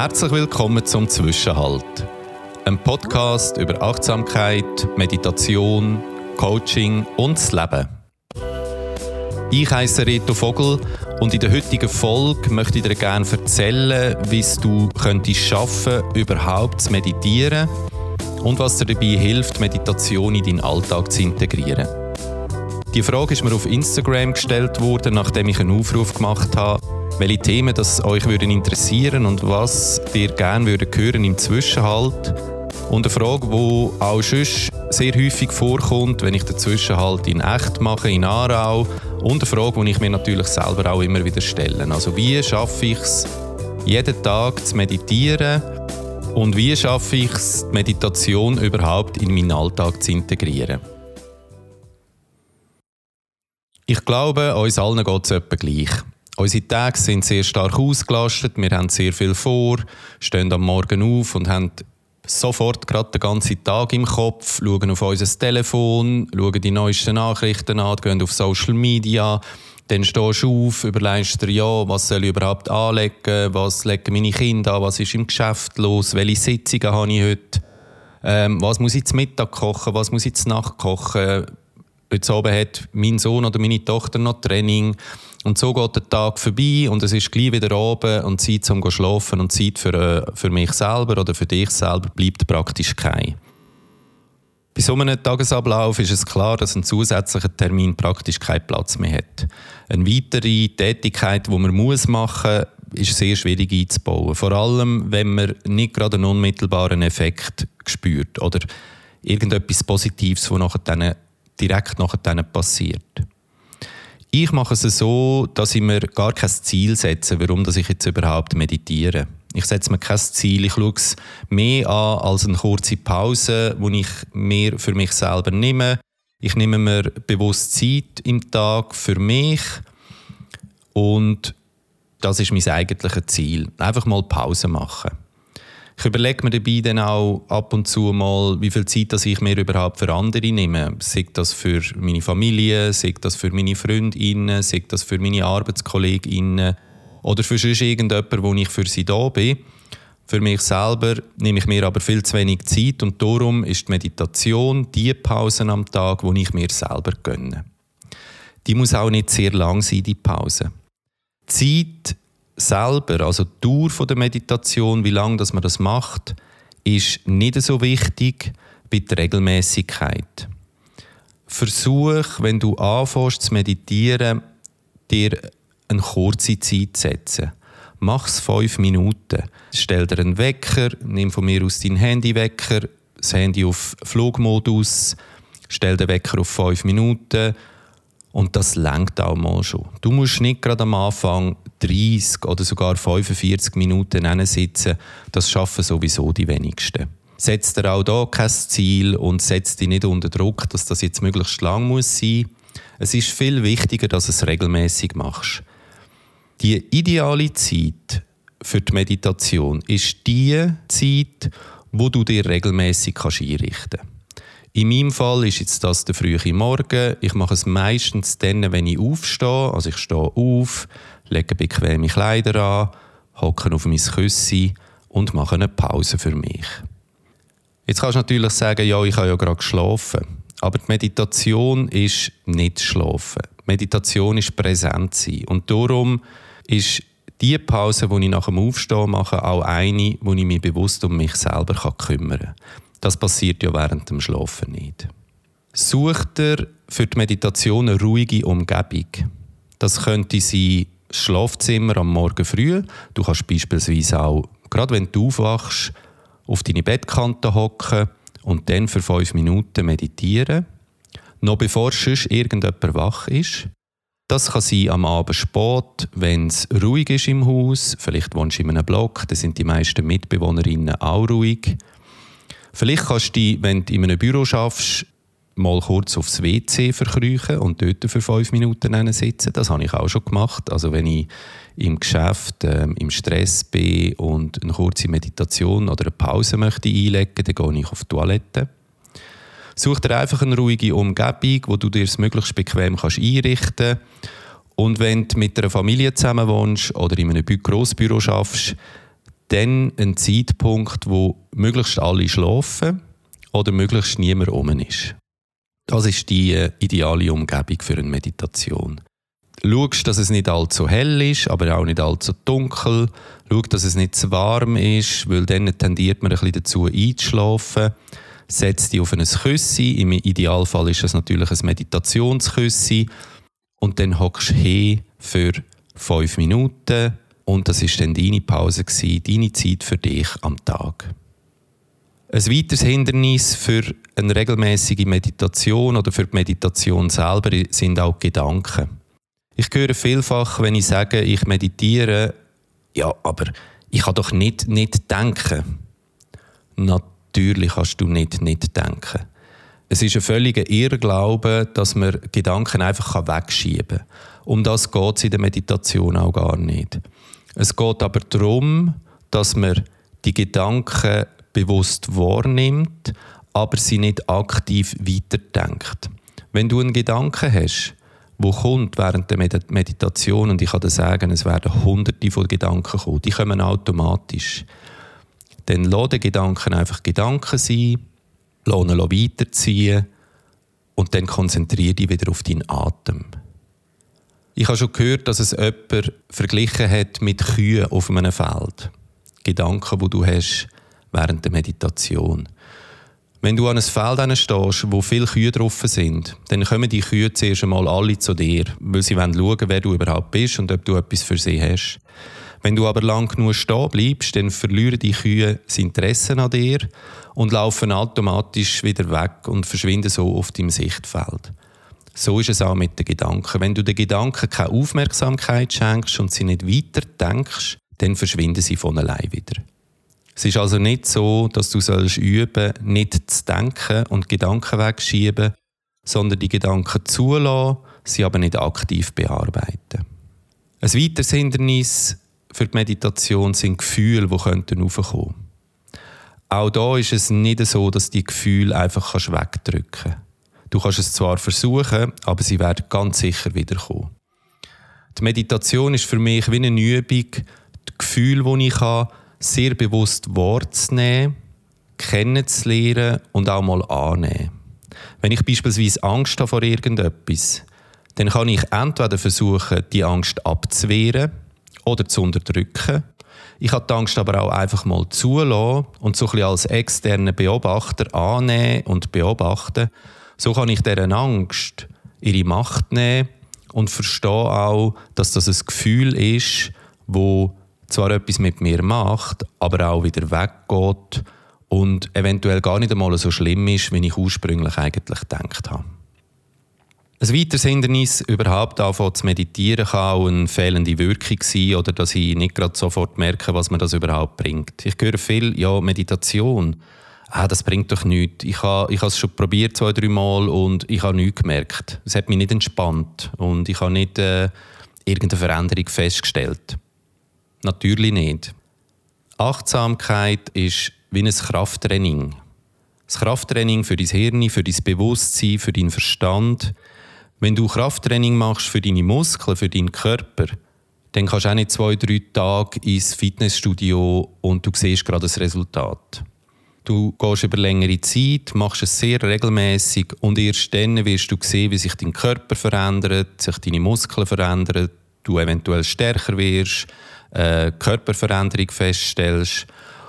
Herzlich willkommen zum Zwischenhalt. Ein Podcast über Achtsamkeit, Meditation, Coaching und das Leben. Ich heiße Reto Vogel und in der heutigen Folge möchte ich dir gerne erzählen, wie du könntest schaffen, überhaupt zu meditieren und was dir dabei hilft, Meditation in deinen Alltag zu integrieren. Die Frage ist mir auf Instagram gestellt worden, nachdem ich einen Aufruf gemacht habe, welche Themen das euch würden interessieren und was ihr gerne würden hören im Zwischenhalt. Und eine Frage, die auch sonst sehr häufig vorkommt, wenn ich den Zwischenhalt in echt mache, in Aarau. Und eine Frage, die ich mir natürlich selber auch immer wieder stelle. Also wie schaffe ich es, jeden Tag zu meditieren und wie schaffe ich es, die Meditation überhaupt in meinen Alltag zu integrieren? Ich glaube, uns allen geht es etwa gleich. Unsere Tage sind sehr stark ausgelastet, wir haben sehr viel vor, stehen am Morgen auf und haben sofort gerade den ganzen Tag im Kopf, schauen auf unser Telefon, schauen die neuesten Nachrichten an, gehen auf Social Media, dann stehst du auf, überlegst dir, ja, was soll ich überhaupt anlegen, was legen meine Kinder an, was ist im Geschäft los, welche Sitzungen habe ich heute, ähm, was muss ich zum Mittag kochen, was muss ich zur Nacht kochen, Heute Abend hat mein Sohn oder meine Tochter noch Training. Und so geht der Tag vorbei und es ist gleich wieder oben und Zeit zum zu schlafen und Zeit für, äh, für mich selber oder für dich selber bleibt praktisch keine. Bei so einem Tagesablauf ist es klar, dass ein zusätzlicher Termin praktisch keinen Platz mehr hat. Eine weitere Tätigkeit, die man muss machen muss, ist sehr schwierig einzubauen. Vor allem, wenn man nicht gerade einen unmittelbaren Effekt spürt oder irgendetwas Positives, das nachher direkt nachher passiert. Ich mache es so, dass ich mir gar kein Ziel setze, warum dass ich jetzt überhaupt meditiere. Ich setze mir kein Ziel, ich schaue es mehr an als eine kurze Pause, die ich mir für mich selber nehme. Ich nehme mir bewusst Zeit im Tag für mich und das ist mein eigentliches Ziel. Einfach mal Pause machen. Ich überlege mir dabei dann auch ab und zu mal, wie viel Zeit dass ich mir überhaupt für andere nehme. Sei das für meine Familie, sei das für meine Freundinnen, sei das für meine Arbeitskolleginnen oder für sonst irgendjemanden, wo ich für sie da bin. Für mich selber nehme ich mir aber viel zu wenig Zeit und darum ist die Meditation die Pause am Tag, wo ich mir selber gönne. Die muss auch nicht sehr lang sein, die Pause. Zeit selber, also die Dauer der Meditation, wie lange man das macht, ist nicht so wichtig wie die Regelmäßigkeit. Versuch, wenn du anfängst zu meditieren, dir eine kurze Zeit zu setzen. Mach es fünf Minuten. Stell dir einen Wecker, nimm von mir aus dein Handywecker, das Handy auf Flugmodus, stell den Wecker auf fünf Minuten und das lenkt auch mal schon. Du musst nicht gerade am Anfang 30 oder sogar 45 Minuten sitzen. Das schaffen sowieso die wenigsten. Setz dir auch da kein Ziel und setz dich nicht unter Druck, dass das jetzt möglichst lang muss sein. Es ist viel wichtiger, dass du es regelmäßig machst. Die ideale Zeit für die Meditation ist die Zeit, wo du dir regelmäßig einrichten kannst. In meinem Fall ist jetzt das der frühe Morgen. Ich mache es meistens dann, wenn ich aufstehe. Also ich stehe auf, lege bequeme Kleider an, hocke auf mein Küssi und mache eine Pause für mich. Jetzt kannst du natürlich sagen, ja, ich habe ja gerade geschlafen. Aber die Meditation ist nicht schlafen. Meditation ist präsent sein. Und darum ist die Pause, die ich nach dem Aufstehen mache, auch eine, wo ich mich bewusst um mich selber kümmern kann. Das passiert ja während dem Schlafen nicht. Such dir für die Meditation eine ruhige Umgebung. Das könnte sein Schlafzimmer am Morgen früh. Du kannst beispielsweise auch, gerade wenn du aufwachst, auf deine Bettkante hocken und dann für fünf Minuten meditieren. Noch bevor sonst irgendjemand wach ist. Das kann sein am Abend spät, wenn es ruhig ist im Haus. Vielleicht wohnst du in einem Block, da sind die meisten Mitbewohnerinnen auch ruhig. Vielleicht kannst du, wenn du in einem Büro schaffst, mal kurz aufs WC verkriechen und dort für fünf Minuten sitzen. Das habe ich auch schon gemacht. Also wenn ich im Geschäft ähm, im Stress bin und eine kurze Meditation oder eine Pause möchte einlegen, dann gehe ich auf die Toilette. Such dir einfach eine ruhige Umgebung, wo du dir es möglichst bequem kannst einrichten kannst. Und wenn du mit einer Familie zusammen wohnst oder in einem Grossbüro schaffst, dann ein Zeitpunkt, wo möglichst alle schlafen oder möglichst niemand rum ist. Das ist die äh, ideale Umgebung für eine Meditation. Schaust, dass es nicht allzu hell ist, aber auch nicht allzu dunkel. Schau, dass es nicht zu warm ist, weil dann tendiert man ein bisschen dazu einzuschlafen. Setz dich auf ein Küssi. Im Idealfall ist das natürlich ein Meditationsküssi. Und dann hockst du hin für fünf Minuten. Und das ist dann deine Pause, gewesen, deine Zeit für dich am Tag. Ein weiteres Hindernis für eine regelmäßige Meditation oder für die Meditation selber sind auch Gedanken. Ich höre vielfach, wenn ich sage, ich meditiere, ja, aber ich kann doch nicht nicht denken. Natürlich kannst du nicht nicht denken. Es ist ein völliger Irrglaube, dass man Gedanken einfach wegschieben kann. Um das geht es in der Meditation auch gar nicht. Es geht aber darum, dass man die Gedanken bewusst wahrnimmt, aber sie nicht aktiv weiterdenkt. Wenn du einen Gedanken hast, wo kommt während der Meditation, und ich kann dir sagen, es werden hunderte von Gedanken kommen, die kommen automatisch. Dann lass den Gedanken einfach Gedanken sein, lass ihn weiterziehen und dann konzentriere dich wieder auf deinen Atem. Ich habe schon gehört, dass es jemand verglichen hat mit Kühen auf einem Feld. Gedanken, wo du hast während der Meditation. Wenn du an einem Feld stehst, wo viele Kühe drauf sind, dann kommen die Kühe zuerst einmal alle zu dir, weil sie schauen wollen, wer du überhaupt bist und ob du etwas für sie hast. Wenn du aber lang genug stehen bleibst, dann verlieren die Kühe das Interesse an dir und laufen automatisch wieder weg und verschwinden so auf deinem Sichtfeld. So ist es auch mit den Gedanken. Wenn du den Gedanken keine Aufmerksamkeit schenkst und sie nicht weiter denkst, dann verschwinden sie von allein wieder. Es ist also nicht so, dass du sollst üben, nicht zu denken und Gedanken wegschieben, sondern die Gedanken zulassen, sie aber nicht aktiv bearbeiten. Ein weiteres Hindernis für die Meditation sind Gefühle, die könnten. Auch da ist es nicht so, dass die Gefühle einfach wegdrücken kannst. Du kannst es zwar versuchen, aber sie werden ganz sicher wiederkommen. Die Meditation ist für mich wie eine Übung, die Gefühle, die ich habe, sehr bewusst wahrzunehmen, kennenzulernen und auch mal annehmen. Wenn ich beispielsweise Angst habe vor irgendetwas, dann kann ich entweder versuchen, die Angst abzuwehren oder zu unterdrücken. Ich kann die Angst aber auch einfach mal zulassen und so ein bisschen als externer Beobachter annehmen und beobachten. So kann ich deren Angst ihre Macht nehmen und verstehe auch, dass das ein Gefühl ist, wo zwar etwas mit mir macht, aber auch wieder weggeht und eventuell gar nicht einmal so schlimm ist, wie ich ursprünglich eigentlich gedacht habe. Ein weiteres Hindernis, überhaupt anfangen zu meditieren, kann auch eine fehlende Wirkung sein oder dass ich nicht gerade sofort merke, was mir das überhaupt bringt. Ich höre viel, ja, Meditation, ah, das bringt doch nichts. Ich habe ich es schon probiert zwei, drei Mal und ich habe nichts gemerkt. Es hat mich nicht entspannt und ich habe nicht äh, irgendeine Veränderung festgestellt. Natürlich nicht. Achtsamkeit ist wie ein Krafttraining. Das Krafttraining für dein Hirn, für dein Bewusstsein, für deinen Verstand. Wenn du Krafttraining machst für deine Muskeln, für deinen Körper, dann kannst du auch nicht zwei, drei Tage ins Fitnessstudio und du siehst gerade das Resultat. Du gehst über längere Zeit, machst es sehr regelmäßig und erst dann wirst du sehen, wie sich dein Körper verändert, sich deine Muskeln verändern, du eventuell stärker wirst, äh, Körperveränderung feststellst.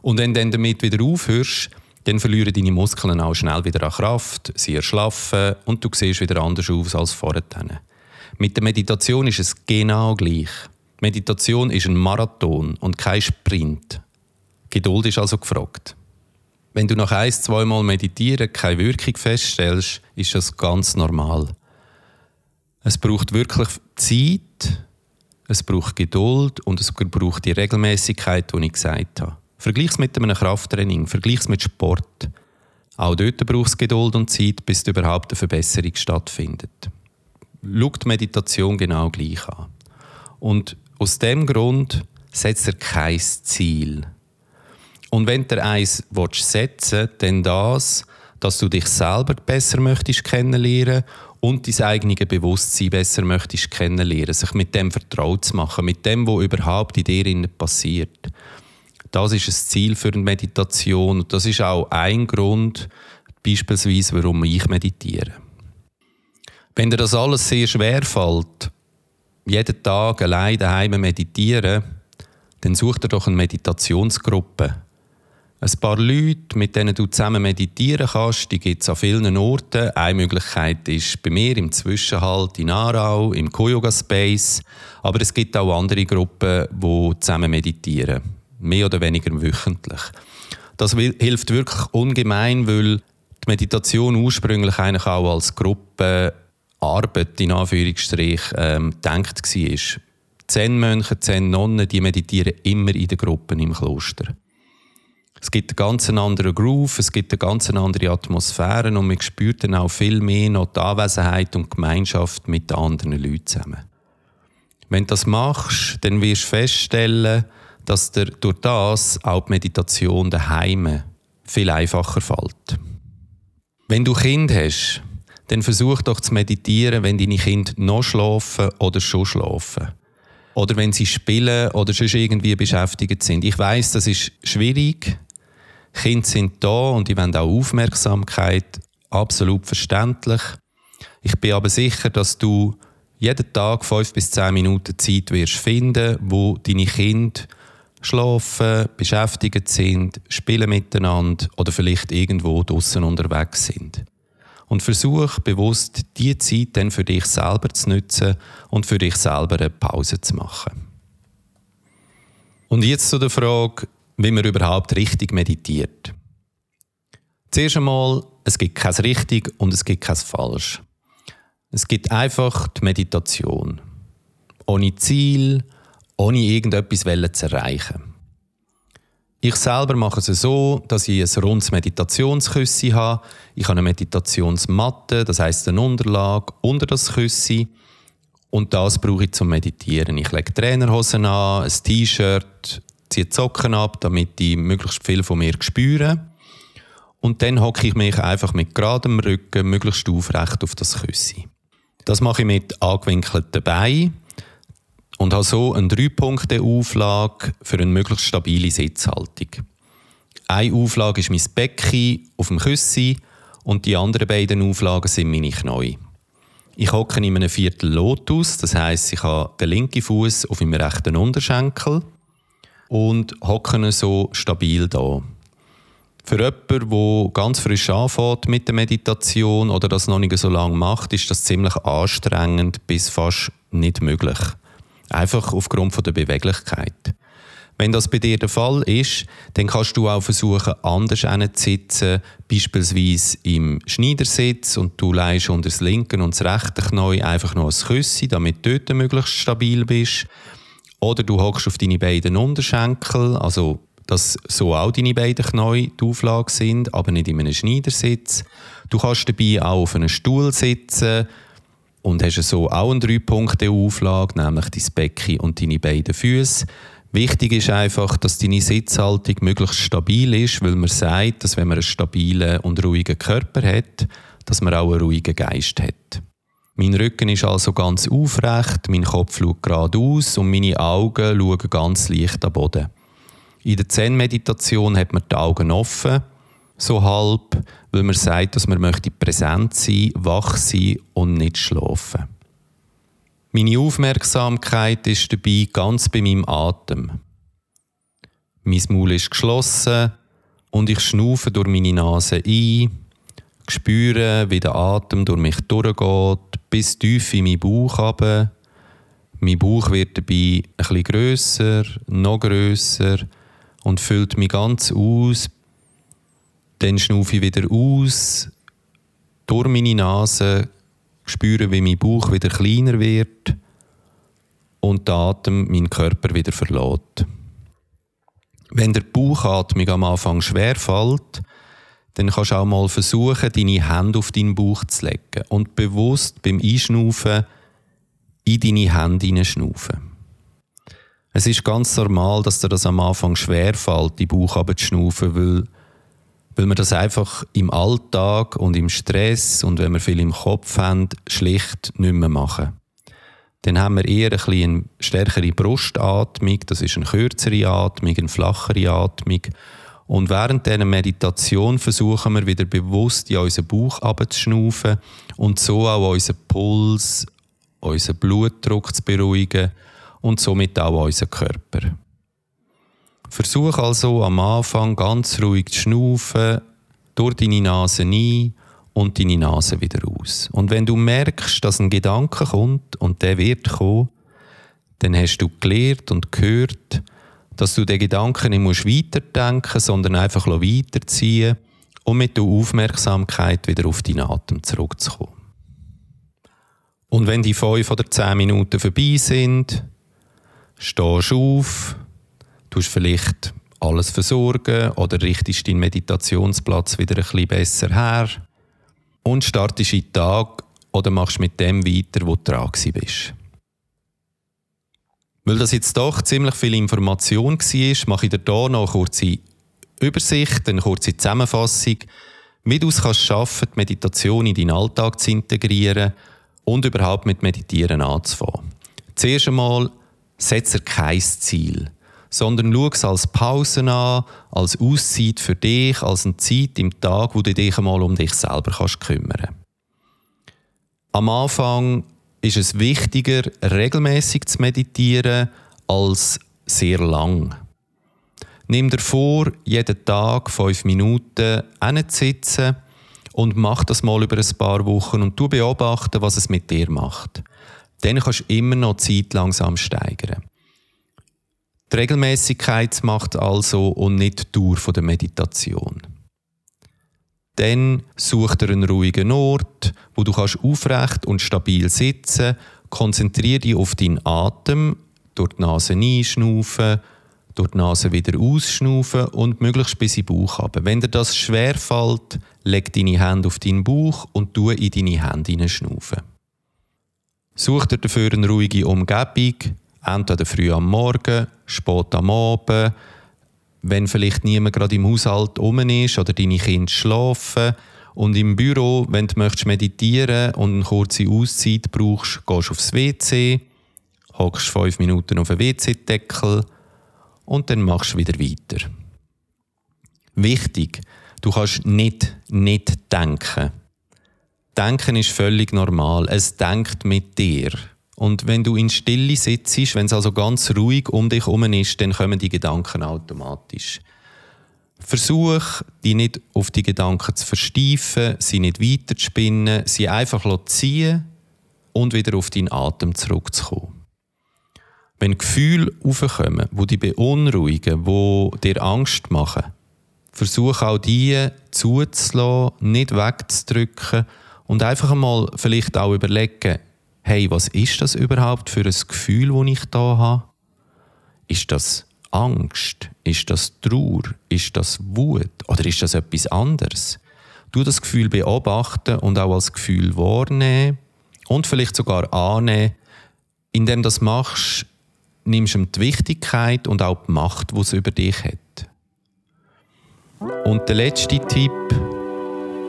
Und wenn du dann damit wieder aufhörst, dann verlieren deine Muskeln auch schnell wieder an Kraft, sie erschlaffen und du siehst wieder anders aus als vorher. Mit der Meditation ist es genau gleich. Meditation ist ein Marathon und kein Sprint. Geduld ist also gefragt. Wenn du nach ein, zweimal meditieren keine Wirkung feststellst, ist das ganz normal. Es braucht wirklich Zeit, es braucht Geduld und es braucht die Regelmäßigkeit, die ich gesagt habe. Vergleich es mit einem Krafttraining, vergleich es mit Sport. Auch dort braucht es Geduld und Zeit, bis überhaupt eine Verbesserung stattfindet. Schau die Meditation genau gleich an. Und aus dem Grund setzt er kein Ziel. Und wenn du eins setzen willst, dann das, dass du dich selber besser möchtest kennenlernen und dein eigenes Bewusstsein besser möchtest kennenlernen, sich mit dem vertraut zu machen, mit dem, was überhaupt in dir passiert. Das ist ein Ziel für eine Meditation und das ist auch ein Grund, beispielsweise, warum ich meditiere. Wenn dir das alles sehr schwer fällt, jeden Tag allein daheim meditieren, dann such dir doch eine Meditationsgruppe. Ein paar Leute, mit denen du zusammen meditieren kannst, die gibt es an vielen Orten. Eine Möglichkeit ist bei mir im Zwischenhalt in Aarau, im Koyoga Space. Aber es gibt auch andere Gruppen, die zusammen meditieren. Mehr oder weniger wöchentlich. Das hilft wirklich ungemein, weil die Meditation ursprünglich eigentlich auch als Gruppe Arbeit in Anführungsstrich ähm, gedacht war. Zen-Mönche, Zen-Nonnen, die meditieren immer in den Gruppen im Kloster. Es gibt einen ganz anderen Groove, es gibt eine ganz andere Atmosphäre und man spürt dann auch viel mehr noch die Anwesenheit und Gemeinschaft mit den anderen Leuten zusammen. Wenn du das machst, dann wirst du feststellen, dass dir durch das auch die Meditation daheim viel einfacher fällt. Wenn du Kind hast, dann versuch doch zu meditieren, wenn deine Kinder noch schlafen oder schon schlafen. Oder wenn sie spielen oder schon irgendwie beschäftigt sind. Ich weiß, das ist schwierig. Kinder sind da und die wollen auch Aufmerksamkeit. Absolut verständlich. Ich bin aber sicher, dass du jeden Tag fünf bis zehn Minuten Zeit wirst finden, wo deine Kinder schlafen, beschäftigt sind, spielen miteinander oder vielleicht irgendwo draußen unterwegs sind und versuch bewusst die Zeit dann für dich selber zu nutzen und für dich selber eine Pause zu machen. Und jetzt zu der Frage, wie man überhaupt richtig meditiert. Zuerst einmal, es gibt kein richtig und es gibt kein falsch. Es gibt einfach die Meditation. Ohne Ziel, ohne irgendetwas zu erreichen. Ich selber mache es so, dass ich ein rundes Meditationsküssi habe. Ich habe eine Meditationsmatte, das heißt eine Unterlage unter das Küssi. Und das brauche ich zum Meditieren. Ich lege Trainerhosen an, ein T-Shirt, ziehe die Socken ab, damit ich möglichst viel von mir spüre. Und dann hocke ich mich einfach mit geradem Rücken möglichst aufrecht auf das Küssi. Das mache ich mit angewinkelten Beinen und habe so eine Drei-Punkte-Auflage für eine möglichst stabile Sitzhaltung. Eine Auflage ist mein Becken auf dem Küssi und die anderen beiden Auflagen sind meine Knie. Ich hocke in einem Viertel Lotus, das heißt, ich habe den linken Fuß auf meinem rechten Unterschenkel und hocke so stabil da. Für jemanden, der ganz frisch anfängt mit der Meditation oder das noch nicht so lange macht, ist das ziemlich anstrengend bis fast nicht möglich. Einfach aufgrund der Beweglichkeit. Wenn das bei dir der Fall ist, dann kannst du auch versuchen, anders sitzen, beispielsweise im Schneidersitz und du leist unter das linke und das rechte Knie einfach noch ein Küssi, damit du dort möglichst stabil bist. Oder du hockst auf deine beiden Unterschenkel, also dass so auch deine beiden Knie die Auflage sind, aber nicht in einem Schneidersitz. Du kannst dabei auch auf einem Stuhl sitzen, und hast so auch eine Drei-Punkte-Auflage, nämlich dein Becken und deine beiden Füße. Wichtig ist einfach, dass deine Sitzhaltung möglichst stabil ist, weil man sagt, dass wenn man einen stabilen und ruhigen Körper hat, dass man auch einen ruhigen Geist hat. Mein Rücken ist also ganz aufrecht, mein Kopf schaut geradeaus und meine Augen schauen ganz leicht am Boden. In der Zen-Meditation hat man die Augen offen so halb, weil man sagt, dass man möchte präsent sein, wach sein und nicht schlafen. Meine Aufmerksamkeit ist dabei ganz bei meinem Atem. Mein Maul ist geschlossen und ich schnaufe durch meine Nase ein, spüre, wie der Atem durch mich durchgeht, bis tief in meinen Bauch runter. Mein Bauch wird dabei ein bisschen grösser, noch grösser und füllt mich ganz aus, dann schnaufe ich wieder aus, durch meine Nase, spüre, wie mein Bauch wieder kleiner wird und der Atem meinen Körper wieder verlässt. Wenn der Bauchatmung am Anfang schwer fällt, dann kannst du auch mal versuchen, deine Hände auf deinen Bauch zu legen und bewusst beim Einschnaufen in deine Hände hineinschnaufen. Es ist ganz normal, dass dir das am Anfang schwer fällt, die Bauch abzuschnaufen, weil weil wir das einfach im Alltag und im Stress und wenn wir viel im Kopf haben, schlicht nicht mehr machen. Dann haben wir eher ein eine stärkere Brustatmung, das ist eine kürzere Atmung, eine flachere Atmung. Und während dieser Meditation versuchen wir wieder bewusst in unseren Bauch abzuschnaufen und so auch unseren Puls, unseren Blutdruck zu beruhigen und somit auch unseren Körper. Versuch also am Anfang ganz ruhig zu schnaufen, durch deine Nase ein und deine Nase wieder aus. Und wenn du merkst, dass ein Gedanke kommt und der wird kommen, dann hast du gelernt und gehört, dass du den Gedanken nicht musst weiterdenken musst, sondern einfach weiterziehen um mit der Aufmerksamkeit wieder auf deinen Atem zurückzukommen. Und wenn die fünf oder zehn Minuten vorbei sind, stehst du auf, tust vielleicht alles versorgen oder richtest deinen Meditationsplatz wieder ein bisschen besser her und startest in den Tag oder machst mit dem weiter, wo du dran bist. Weil das jetzt doch ziemlich viel Information war, mache ich dir hier noch eine kurze Übersicht, eine kurze Zusammenfassung, wie du es kannst schaffen, die Meditation in deinen Alltag zu integrieren und überhaupt mit Meditieren anzufangen. Zuerst einmal, setze kein Ziel, sondern schau es als Pause an, als Auszeit für dich, als eine Zeit im Tag, wo du dich einmal um dich selber kannst kümmern Am Anfang ist es wichtiger, regelmäßig zu meditieren, als sehr lang. Nimm dir vor, jeden Tag fünf Minuten sitzen und mach das mal über ein paar Wochen und du beobachten, was es mit dir macht. Dann kannst du immer noch die Zeit langsam steigern. Die Regelmäßigkeit macht also und nicht die Dauer der Meditation. Dann such dir einen ruhigen Ort, wo du kannst aufrecht und stabil sitzen. Konzentriere dich auf deinen Atem, durch die Nase einschnaufen, durch die Nase wieder ausschnaufen und möglichst bis in den Bauch haben. Wenn dir das schwer fällt, leg deine Hände auf deinen Bauch und tu in deine Hände hineinschnaufen. Such dir dafür eine ruhige Umgebung, entweder früh am Morgen, spät am Abend, wenn vielleicht niemand gerade im Haushalt um ist oder deine Kinder schlafen. Und im Büro, wenn du möchtest meditieren und eine kurze Auszeit brauchst, gehst du aufs WC, hockst fünf Minuten auf den WC-Deckel und dann machst du wieder weiter. Wichtig, du kannst nicht nicht denken. Denken ist völlig normal. Es denkt mit dir. Und wenn du in Stille sitzt, wenn es also ganz ruhig um dich herum ist, dann kommen die Gedanken automatisch. Versuch, die nicht auf die Gedanken zu versteifen, sie nicht weiter zu spinnen, sie einfach zu ziehen und wieder auf deinen Atem zurückzukommen. Wenn Gefühle aufkommen, die dich beunruhigen, die dir Angst machen, versuch auch die zuzulassen, nicht wegzudrücken und einfach einmal vielleicht auch überlegen, hey, was ist das überhaupt für ein Gefühl, das ich da habe? Ist das Angst? Ist das Trauer? Ist das Wut? Oder ist das etwas anderes? Du das Gefühl beobachten und auch als Gefühl wahrnehmen und vielleicht sogar annehmen. Indem du das machst, nimmst du ihm die Wichtigkeit und auch die Macht, die es über dich hat. Und der letzte Tipp,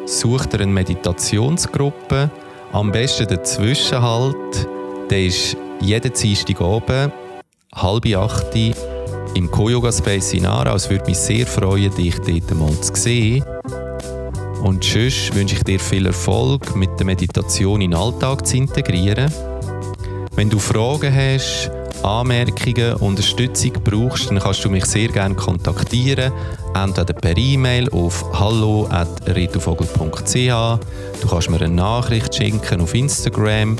such dir eine Meditationsgruppe, am besten der Zwischenhalt, der ist jeden Dienstag oben, halb acht im Co-Yoga Space in Aarau. Es würde mich sehr freuen, dich dort mal zu sehen. Und sonst wünsche ich dir viel Erfolg, mit der Meditation in den Alltag zu integrieren. Wenn du Fragen hast, Anmerkungen, Unterstützung brauchst, dann kannst du mich sehr gerne kontaktieren. Entweder per E-Mail auf hallo.rituvogel.ch Du kannst mir eine Nachricht schicken auf Instagram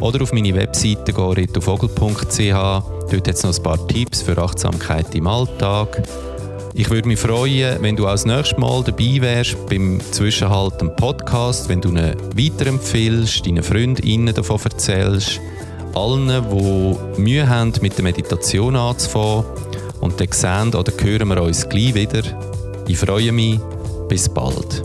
oder auf meine Webseite rituvogel.ch Dort hat es noch ein paar Tipps für Achtsamkeit im Alltag. Ich würde mich freuen, wenn du als nächstes Mal dabei wärst beim Zwischenhalt Podcast, wenn du ihn weiterempfiehlst, deinen Freundinnen davon erzählst allen, die Mühe haben, mit der Meditation anzufangen. Und dann sehen oder hören wir uns gleich wieder. Ich freue mich. Bis bald.